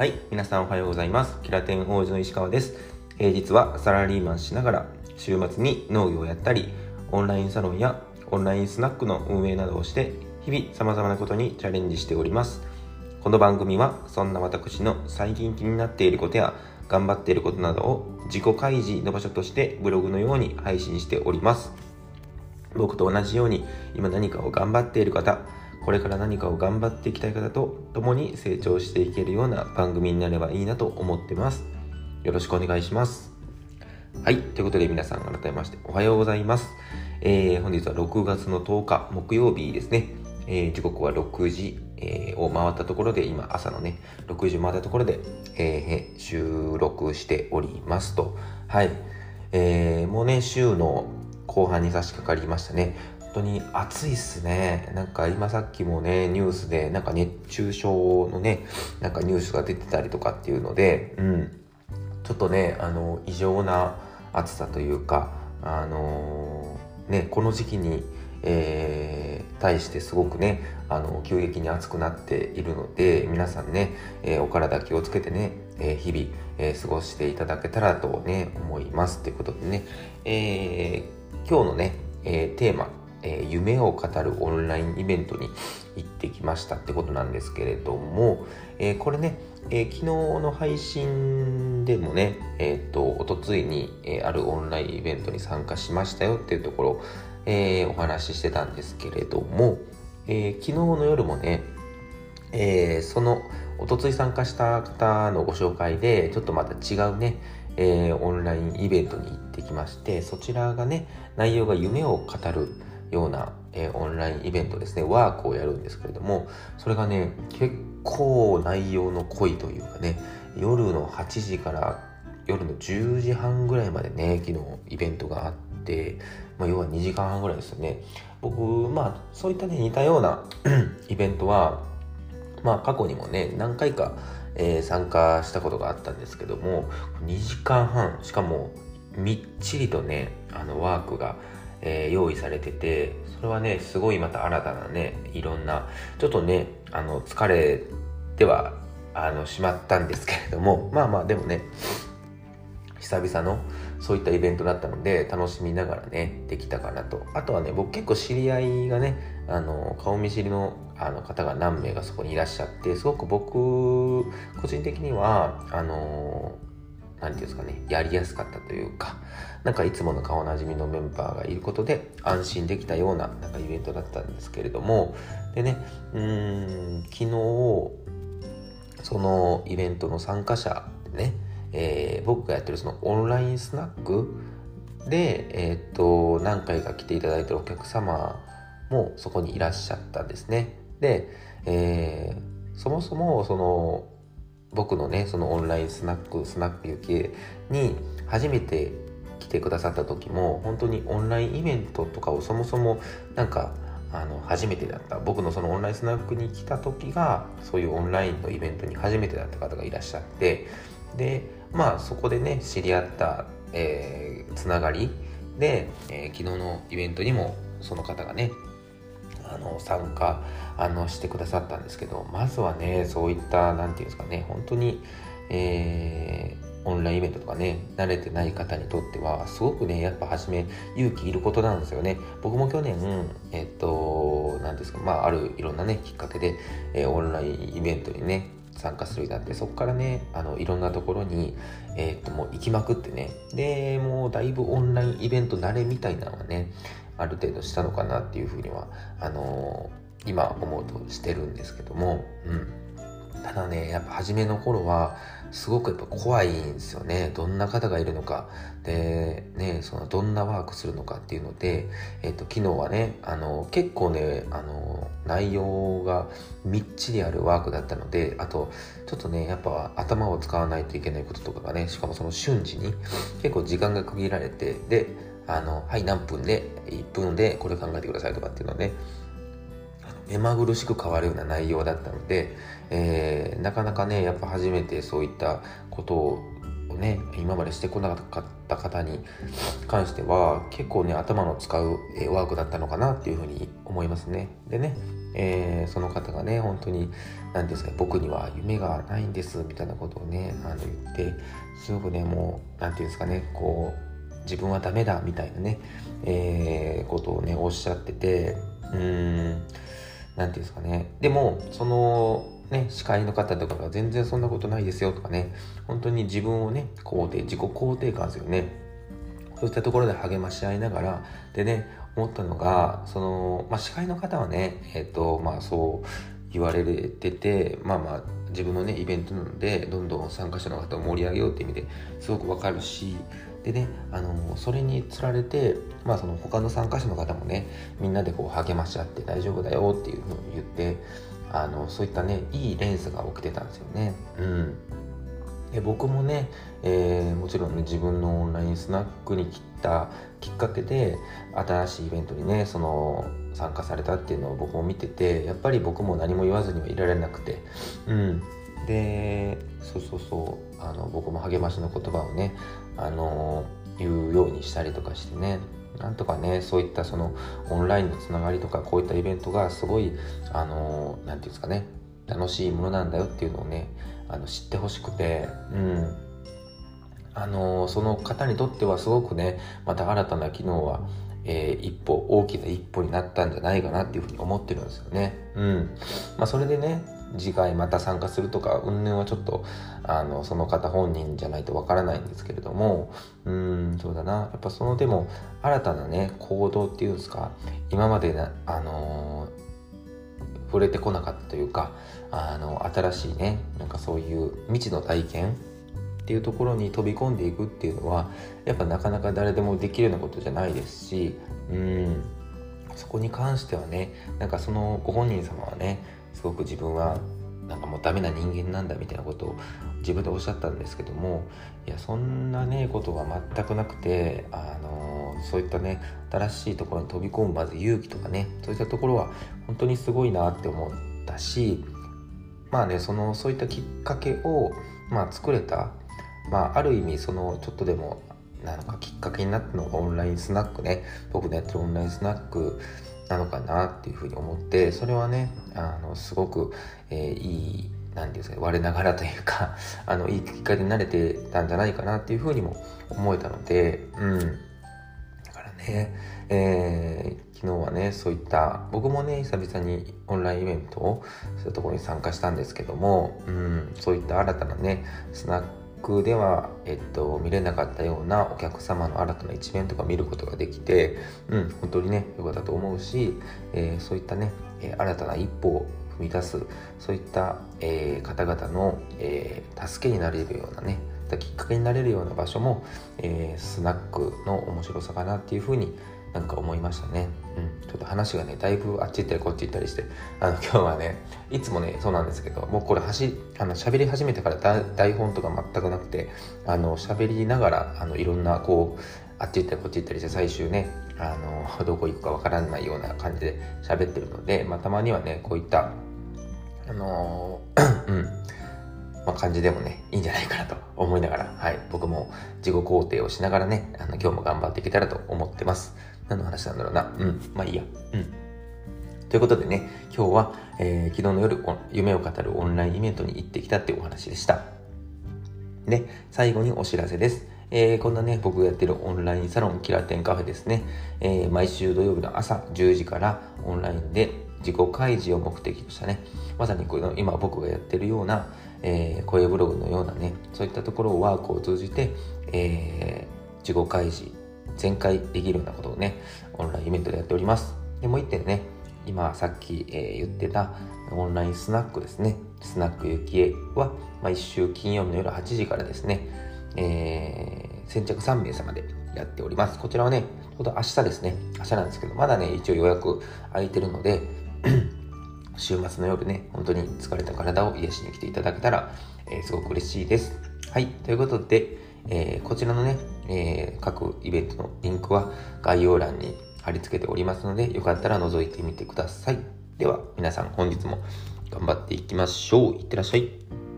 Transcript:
はい、皆さんおはようございます。キラテン王子の石川です。平日はサラリーマンしながら、週末に農業をやったり、オンラインサロンやオンラインスナックの運営などをして、日々様々なことにチャレンジしております。この番組は、そんな私の最近気になっていることや、頑張っていることなどを自己開示の場所としてブログのように配信しております。僕と同じように今何かを頑張っている方、これから何かを頑張っていきたい方と共に成長していけるような番組になればいいなと思ってます。よろしくお願いします。はい。ということで皆さん改めましておはようございます。えー、本日は6月の10日木曜日ですね。えー、時刻は6時、えーを回ったところで、今朝のね、6時を回ったところで、えー収録しておりますと。はい。えー、もうね、週の後半に差し掛かりましたね。当に暑いっすね。なんか今さっきもね、ニュースで、なんか熱中症のね、なんかニュースが出てたりとかっていうので、うん。ちょっとね、あの、異常な暑さというか、あのーね、この時期に、えー対してすごくね、あの、急激に暑くなっているので、皆さんね、えーお体気をつけてね、えー日々、えー過ごしていただけたらとね、思います。ということでね、えー今日のね、えーテーマ、えー夢を語るオンラインイベントに行ってきましたってことなんですけれども、えーこれね、えー昨日の配信でもね、えっ、と、おとついに、えあるオンラインイベントに参加しましたよっていうところ、えお話ししてたんですけれども、え昨日の夜もね、えそのおとつい参加した方のご紹介でちょっとまた違うね、えオンラインイベントに行ってきましてそちらがね内容が夢を語るような、えーオンラインイベントですね。ワークをやるんですけれどもそれがね結構内容の濃いというかね夜の8時から夜の10時半ぐらいまでね昨日イベントがあって、まあ、要は2時間半ぐらいですよね。僕まあそういったね似たような イベントはまあ過去にもね何回か、えー参加したことがあったんですけども2時間半しかもみっちりとねあのワークが、えー用意されててそれはねすごいまた新たなねいろんなちょっとねあの疲れてはあのしまったんですけれどもまあまあでもね久々のそういったイベントだったので楽しみながらねできたかなと。あとはね僕結構知り合いがねあの顔見知りのあの方が何名かそこにいらっしゃってすごく僕個人的にはあの何ていうんですかねやりやすかったというかなんかいつもの顔なじみのメンバーがいることで安心できたようななんかイベントだったんですけれどもでねうーん昨日そのイベントの参加者でね、えー僕がやってるそのオンラインスナックで、えーっと何回か来ていただいてるお客様もそこにいらっしゃったんですね。で、えーそもそもその僕のねそのオンラインスナックスナック行きに初めて来てくださった時も本当にオンラインイベントとかをそもそもなんかあの初めてだった。僕のそのオンラインスナックに来た時がそういうオンラインのイベントに初めてだった方がいらっしゃって。でまあそこでね知り合った、えーつながりで、えー昨日のイベントにもその方がねあの参加あのしてくださったんですけどまずはねそういった何て言うんですかね本当に、えーオンラインイベントとかね慣れてない方にとってはすごくねやっぱ初め勇気いることなんですよね。僕も去年えっと何ですかまああるいろんなねきっかけで、えーオンラインイベントにね参加するようになってそこからねあのいろんなところに、えーっともう行きまくってね。でもうだいぶオンラインイベント慣れみたいなのはねある程度したのかなっていうふうにはあのー今思うとしてるんですけども、うん、ただねやっぱ初めの頃はすごくやっぱ怖いんですよね。どんな方がいるのか。でねそのどんなワークするのかっていうので、えっと昨日はねあの結構ねあの内容がみっちりあるワークだったのであとちょっとねやっぱ頭を使わないといけないこととかがねしかもその瞬時に結構時間が区切られてであのはい何分で1分でこれ考えてくださいとかっていうのね目まぐるしく変わるような内容だったので、えーなかなかねやっぱ初めてそういったことをね今までしてこなかった方に関しては結構ね頭の使うワークだったのかなっていうふうに思いますね。でねえー、その方がね本当に何ですか僕には夢がないんですみたいなことをねあの言ってすごくねもう何て言うんですかねこう自分はダメだみたいなね、えー、ことをねおっしゃっててうーん何て言うんですかねでもそのね、司会の方とかが全然そんなことないですよとかね、本当に自分をね、肯定、自己肯定感ですよね。そういったところで励まし合いながら、でね、思ったのが、その、まあ、司会の方はね、えっ、ー、と、まあそう言われてて、まあまあ、自分のね、イベントなので、どんどん参加者の方を盛り上げようって意味ですごくわかるし、でね、あのそれにつられて、まあ、その他の参加者の方もねみんなでこう励まし合って大丈夫だよっていうふうに言ってあのそういったねいいレンスが起きてたんですよね。うんで僕もね、えー、もちろんね自分のオンラインスナックに来たきっかけで新しいイベントにねその参加されたっていうのを僕も見ててやっぱり僕も何も言わずにはいられなくてうんでそうそうそうあの僕も励ましの言葉をねあの言うようにしたりとかしてねなんとかねそういったそのオンラインのつながりとかこういったイベントがすごいあの何て言うんですかね楽しいものなんだよっていうのをねあの知ってほしくてうんあのその方にとってはすごくねまた新たな機能はえー、一歩大きな一歩になったんじゃないかなっていうふうに思ってるんですよね。うん。まあそれでね次回また参加するとか云々はちょっとあのその方本人じゃないとわからないんですけれどもうんそうだな。やっぱそのでも新たなね行動っていうんですか今までなあのー、触れてこなかったというかあの新しいねなんかそういう未知の体験っていうところに飛び込んでいくっていうのはやっぱなかなか誰でもできるようなことじゃないですしうん。そこに関してはねなんかそのご本人様はねすごく自分はなんかもうダメな人間なんだみたいなことを自分でおっしゃったんですけどもいやそんなねことは全くなくてあのそういったね新しいところに飛び込むまず勇気とかねそういったところは本当にすごいなって思ったしまあねそのそういったきっかけを、まあ、作れた、まあ、ある意味そのちょっとでもなのかきっかけになったのがオンラインスナックね。僕のやってるオンラインスナックなのかなっていうふうに思ってそれはねあのすごく、えー、いい何ですか我ながらというか あのいいきっかけになれてたんじゃないかなっていうふうにも思えたのでうん。だからね、えー、昨日はねそういった僕もね久々にオンラインイベントをそういうところに参加したんですけども、うん、そういった新たなねスナックでは、えっと、見れなかったようなお客様の新たな一面とか見ることができて、うん、本当にね、良かったと思うし、えー、そういったね、え、新たな一歩を踏み出す、そういった、えー、方々の、え助けになれるようなね、きっかけになれるような場所も、えスナックの面白さかなっていうふうになんか思いましたね。ちょっと話がね、だいぶあっち行ったりこっち行ったりして、あの、今日はね、いつもね、そうなんですけど、もうこれ、はし、あの、喋り始めてから台本とか全くなくて、あの、喋りながら、あの、いろんな、こう、あっち行ったりこっち行ったりして、最終ね、あの、どこ行くかわからないような感じで喋ってるので、まあ、たまにはね、こういった、あの うん、まあ、感じでもね、いいんじゃないかなと思いながら、はい、僕も自己肯定をしながらね、あの、今日も頑張っていけたらと思ってます。何の話なんだろうな。うん。まあいいや。うん。ということでね、今日は、えー、昨日の夜、夢を語るオンラインイベントに行ってきたっていうお話でした。で、最後にお知らせです。えー、こんなね、僕がやってるオンラインサロン、キラテンカフェですね。えー、毎週土曜日の朝10時からオンラインで自己開示を目的としたね、まさにこの今僕がやってるような、えー、声ブログのようなね、そういったところをワークを通じて、えー、自己開示全開できるようなことをね、オンラインイベントでやっております。で、もう一点ね、今さっき、えー、言ってたオンラインスナックですね。スナックゆきえは、毎週金曜日の夜8時からですね、えー、先着3名様でやっております。こちらはね、ちょうど明日ですね。明日なんですけど、まだね、一応予約空いてるので、週末の夜ね、本当に疲れた体を癒しに来ていただけたら、えー、すごく嬉しいです。はい、ということで、えー、こちらのね、えー、各イベントのリンクは概要欄に貼り付けておりますので、よかったら覗いてみてください。では、皆さん本日も頑張っていきましょう。いってらっしゃい。